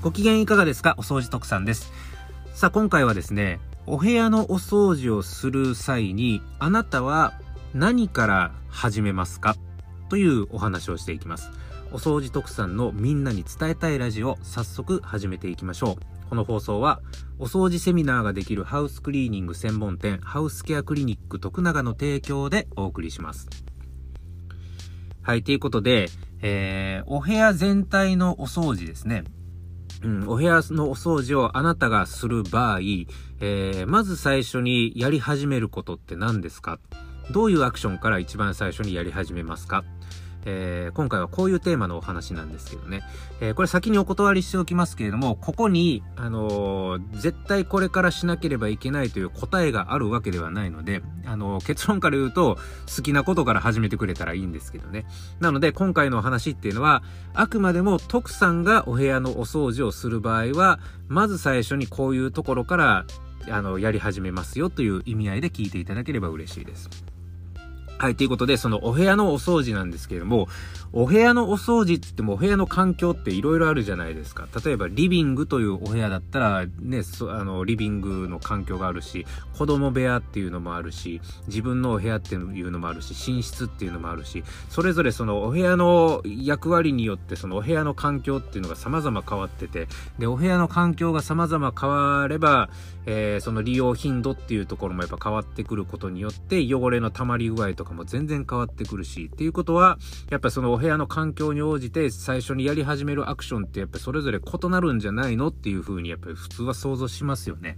ご機嫌いかがですか？お掃除特産です。さあ、今回はですね、お部屋のお掃除をする際に、あなたは何から始めますか？というお話をしていきます。お掃除特産のみんなに伝えたいラジオ、早速始めていきましょう。この放送は、お掃除セミナーができるハウスクリーニング専門店、ハウスケアクリニック徳永の提供でお送りします。はい、ということで、えー、お部屋全体のお掃除ですね。うん、お部屋のお掃除をあなたがする場合、えー、まず最初にやり始めることって何ですか？どういうアクションから一番最初にやり始めますか？えー、今回はこういうテーマのお話なんですけどね。えー、これ先にお断りしておきますけれども、ここに、あのー、絶対これからしなければいけないという答えがあるわけではないので、あの結論から言うと、好きなことから始めてくれたらいいんですけどね。なので、今回のお話っていうのは、あくまでも徳さんがお部屋のお掃除をする場合は、まず最初にこういうところから、あの、やり始めますよという意味合いで聞いていただければ嬉しいです。はい、ということで、そのお部屋のお掃除なんですけれども、お部屋のお掃除って言ってもお部屋の環境って色々あるじゃないですか。例えばリビングというお部屋だったら、ね、あの、リビングの環境があるし、子供部屋っていうのもあるし、自分のお部屋っていうのもあるし、寝室っていうのもあるし、それぞれそのお部屋の役割によってそのお部屋の環境っていうのが様々変わってて、で、お部屋の環境が様々変われば、えー、その利用頻度っていうところもやっぱ変わってくることによって、汚れの溜まり具合とかも全然変わってくるし、っていうことは、やっぱそのお部屋の環境に応じて最初にやり始めるアクションってやっぱそれぞれ異なるんじゃないのっていう風にやっぱり普通は想像しますよね。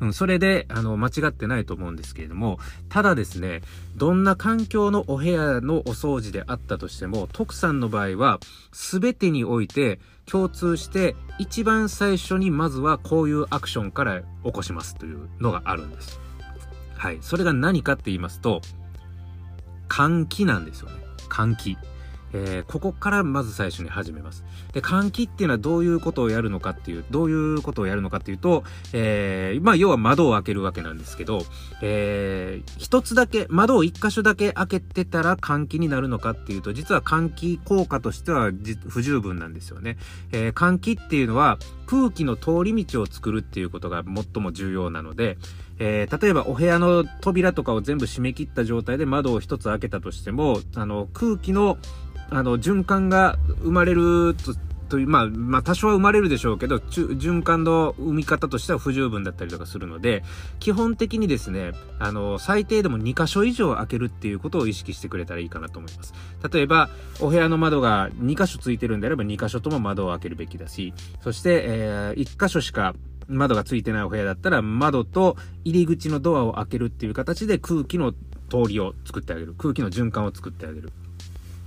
うん、それで、あの、間違ってないと思うんですけれども、ただですね、どんな環境のお部屋のお掃除であったとしても、徳さんの場合は、すべてにおいて共通して、一番最初にまずはこういうアクションから起こしますというのがあるんです。はい。それが何かって言いますと、換気なんですよね。換気。えー、ここからまず最初に始めます。で、換気っていうのはどういうことをやるのかっていう、どういうことをやるのかっていうと、えー、まあ、要は窓を開けるわけなんですけど、えー、一つだけ、窓を一箇所だけ開けてたら換気になるのかっていうと、実は換気効果としては不十分なんですよね。えー、換気っていうのは空気の通り道を作るっていうことが最も重要なので、えー、例えばお部屋の扉とかを全部閉め切った状態で窓を一つ開けたとしても、あの、空気のあの、循環が生まれると、という、まあ、まあ、多少は生まれるでしょうけど、循環の生み方としては不十分だったりとかするので、基本的にですね、あの、最低でも2箇所以上開けるっていうことを意識してくれたらいいかなと思います。例えば、お部屋の窓が2箇所ついてるんであれば2箇所とも窓を開けるべきだし、そして、えー、1箇所しか窓がついてないお部屋だったら、窓と入り口のドアを開けるっていう形で空気の通りを作ってあげる。空気の循環を作ってあげる。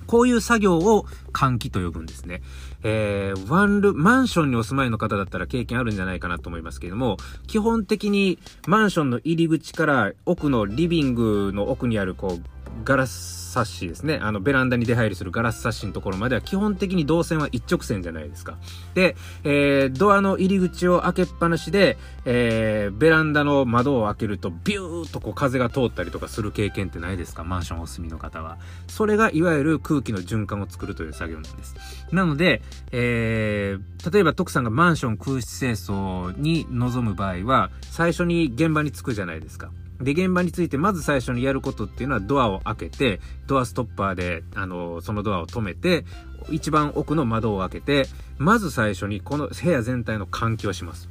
こういう作業を換気と呼ぶんですね。えー、ワンル、マンションにお住まいの方だったら経験あるんじゃないかなと思いますけれども、基本的にマンションの入り口から奥のリビングの奥にあるこう、ガラスサッシですね。あの、ベランダに出入りするガラスサッシのところまでは基本的に動線は一直線じゃないですか。で、えー、ドアの入り口を開けっぱなしで、えー、ベランダの窓を開けるとビューッとこう風が通ったりとかする経験ってないですか？マンションお住みの方は。それがいわゆる空気の循環を作るという作業なんです。なので、えー、例えば徳さんがマンション空室清掃に臨む場合は、最初に現場に着くじゃないですか。で、現場についてまず最初にやることっていうのはドアを開けて、ドアストッパーで、あの、そのドアを止めて、一番奥の窓を開けて、まず最初にこの部屋全体の換気をします。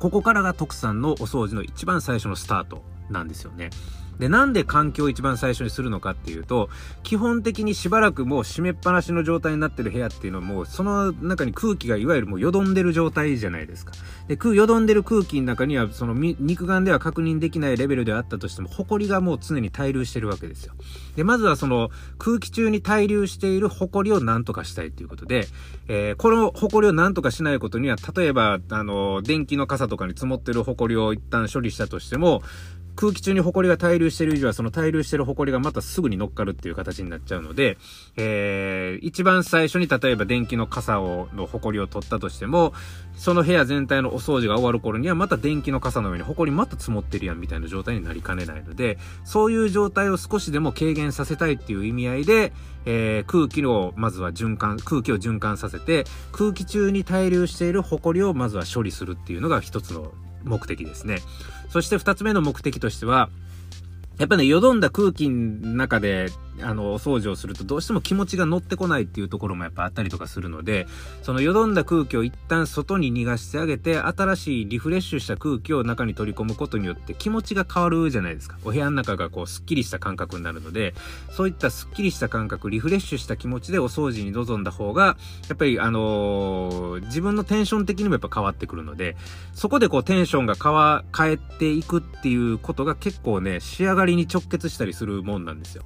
ここからが徳さんのお掃除の一番最初のスタートなんですよね。で、なんで環境を一番最初にするのかっていうと、基本的にしばらくもう閉めっぱなしの状態になってる部屋っていうのはもう、その中に空気がいわゆるもうよどんでる状態じゃないですか。で、空、よどんでる空気の中には、その肉眼では確認できないレベルであったとしても、埃がもう常に滞留してるわけですよ。で、まずはその空気中に滞留している埃を何とかしたいということで、えー、この埃を何とかしないことには、例えば、あの、電気の傘とかに積もってる埃を一旦処理したとしても、空気中に埃が滞留してる以上は、その滞留してる埃がまたすぐに乗っかるっていう形になっちゃうので、えー、一番最初に例えば電気の傘を、の埃を取ったとしても、その部屋全体のお掃除が終わる頃にはまた電気の傘の上に埃また積もってるやんみたいな状態になりかねないので、そういう状態を少しでも軽減させたいっていう意味合いで、えー、空気をまずは循環、空気を循環させて、空気中に滞留している埃をまずは処理するっていうのが一つの目的ですね。そして2つ目の目的としては、やっぱね、よどんだ空気の中であの、お掃除をするとどうしても気持ちが乗ってこないっていうところもやっぱあったりとかするので、そのよどんだ空気を一旦外に逃がしてあげて、新しいリフレッシュした空気を中に取り込むことによって気持ちが変わるじゃないですか。お部屋の中がこう、スッキリした感覚になるので、そういったスッキリした感覚、リフレッシュした気持ちでお掃除に臨んだ方が、やっぱりあのー、自分のテンション的にもやっぱ変わってくるので、そこでこうテンションが変わ、変えていくっていうことが結構ね、仕上がりに直結したりするもんなんですよ。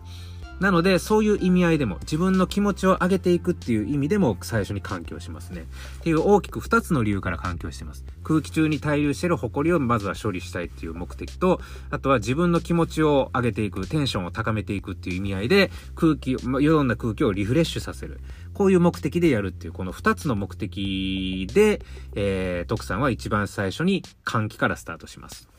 なので、そういう意味合いでも、自分の気持ちを上げていくっていう意味でも最初に環境しますね。っていう大きく2つの理由から環境してます。空気中に滞留してる埃をまずは処理したいっていう目的と、あとは自分の気持ちを上げていく、テンションを高めていくっていう意味合いで、空気、ま、よどんな空気をリフレッシュさせる。こういう目的でやるっていう、この2つの目的で、えー、徳さんは一番最初に換気からスタートします。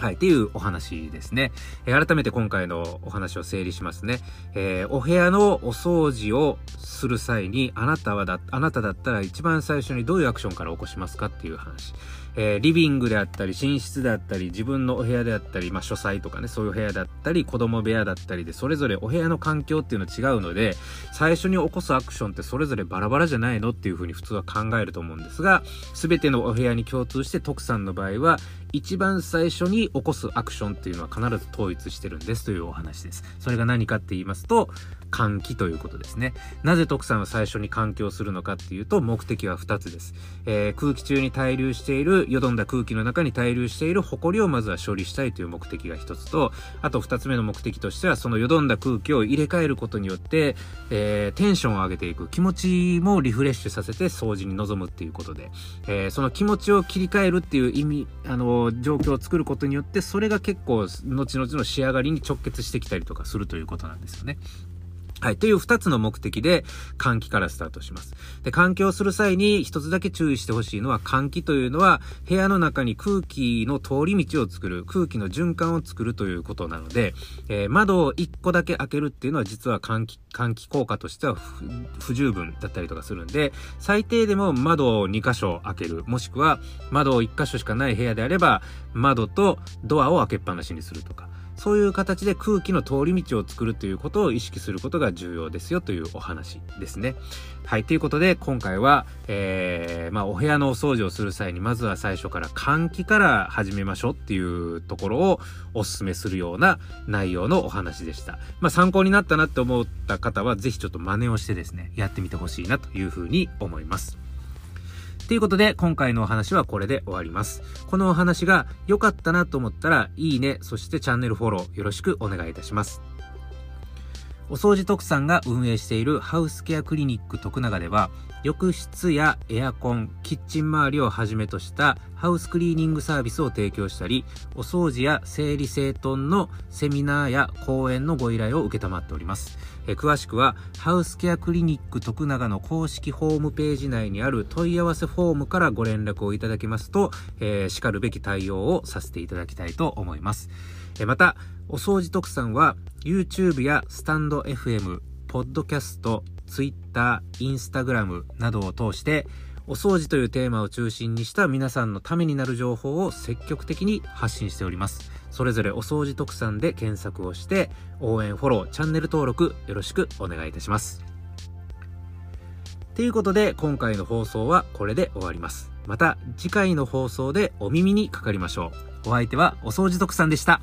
はい、っていうお話ですね。えー、改めて今回のお話を整理しますね。えー、お部屋のお掃除をする際に、あなたはだ、あなただったら一番最初にどういうアクションから起こしますかっていう話。えー、リビングであったり、寝室であったり、自分のお部屋であったり、まあ、書斎とかね、そういう部屋だったり、子供部屋だったりで、それぞれお部屋の環境っていうの違うので、最初に起こすアクションってそれぞれバラバラじゃないのっていうふうに普通は考えると思うんですが、すべてのお部屋に共通して徳さんの場合は、一番最初に起こすアクションっていうのは必ず統一してるんですというお話です。それが何かって言いますと、換気ということですね。なぜ徳さんは最初に換気をするのかっていうと、目的は2つです。えー、空気中に滞留している、よどんだ空気の中に滞留している埃をまずは処理したいという目的が1つと、あと2つ目の目的としては、そのよどんだ空気を入れ替えることによって、えー、テンションを上げていく、気持ちもリフレッシュさせて掃除に臨むっていうことで、えー、その気持ちを切り替えるっていう意味、あの状況を作ることによって、それが結構、後々の仕上がりに直結してきたりとかするということなんですよね。はい。という二つの目的で換気からスタートします。で、換気をする際に一つだけ注意してほしいのは換気というのは部屋の中に空気の通り道を作る、空気の循環を作るということなので、えー、窓を一個だけ開けるっていうのは実は換気、換気効果としては不十分だったりとかするんで、最低でも窓を2箇所開ける、もしくは窓を1箇所しかない部屋であれば、窓とドアを開けっぱなしにするとか。そういう形で空気の通り道を作るということを意識することが重要ですよというお話ですね。はい。ということで、今回は、えー、まあ、お部屋のお掃除をする際に、まずは最初から換気から始めましょうっていうところをお勧めするような内容のお話でした。まあ、参考になったなって思った方は、ぜひちょっと真似をしてですね、やってみてほしいなというふうに思います。ということで、今回のお話はこれで終わります。このお話が良かったなと思ったら、いいね、そしてチャンネルフォローよろしくお願いいたします。お掃除特産が運営しているハウスケアクリニック徳永では、浴室やエアコン、キッチン周りをはじめとしたハウスクリーニングサービスを提供したり、お掃除や整理整頓のセミナーや講演のご依頼を受けたまっております。え詳しくは、ハウスケアクリニック徳永の公式ホームページ内にある問い合わせフォームからご連絡をいただけますと、えー、叱るべき対応をさせていただきたいと思います。えまた、お掃除特産は YouTube やスタンド FM、ポッドキャスト、Twitter、Instagram などを通してお掃除というテーマを中心にした皆さんのためになる情報を積極的に発信しております。それぞれお掃除特産で検索をして応援、フォロー、チャンネル登録よろしくお願いいたします。ということで今回の放送はこれで終わります。また次回の放送でお耳にかかりましょう。お相手はお掃除特産でした。